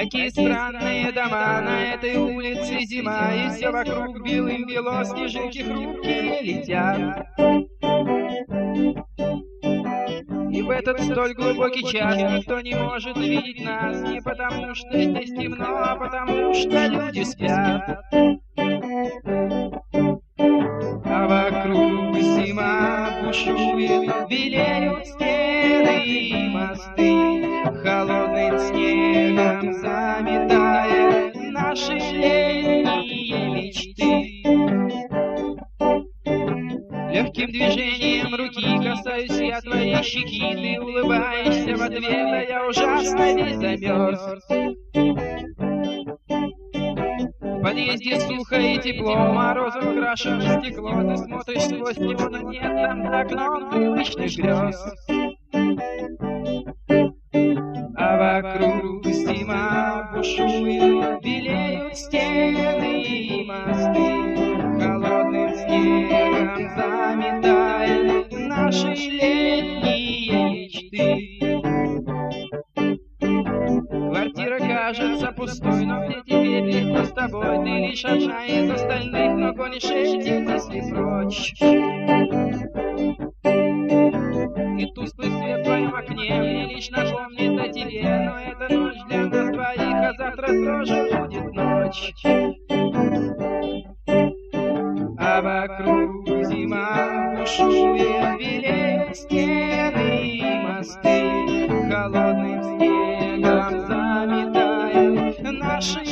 Какие странные дома на этой улице зима, И все вокруг белым бело, снежинки хрупкие летят. И в этот столь глубокий час никто не может видеть нас, Не потому что здесь темно, а потому что люди спят. А вокруг зима бушует, белеют стены и мосты, снегом заметая наши летние мечты. Легким движением руки касаюсь я твоей щеки, Ты улыбаешься в ответ, а я ужасно весь замерз. Подъезде сухо и тепло, морозом украшено стекло, Ты смотришь сквозь него, но нет там за окном привычных грез. А вокруг белеют стены и мосты, Холодным снегом заметая наши летние мечты. Квартира кажется пустой, но мне теперь легко с тобой. Ты лишь одна из остальных, но гонишь эти мысли прочь. И тусклый свет в окне мне лишь напомнит о тебе, но это ночь для страже будет ночь. А вокруг зима, шумит велеют стены и мосты, холодным снегом заметают наши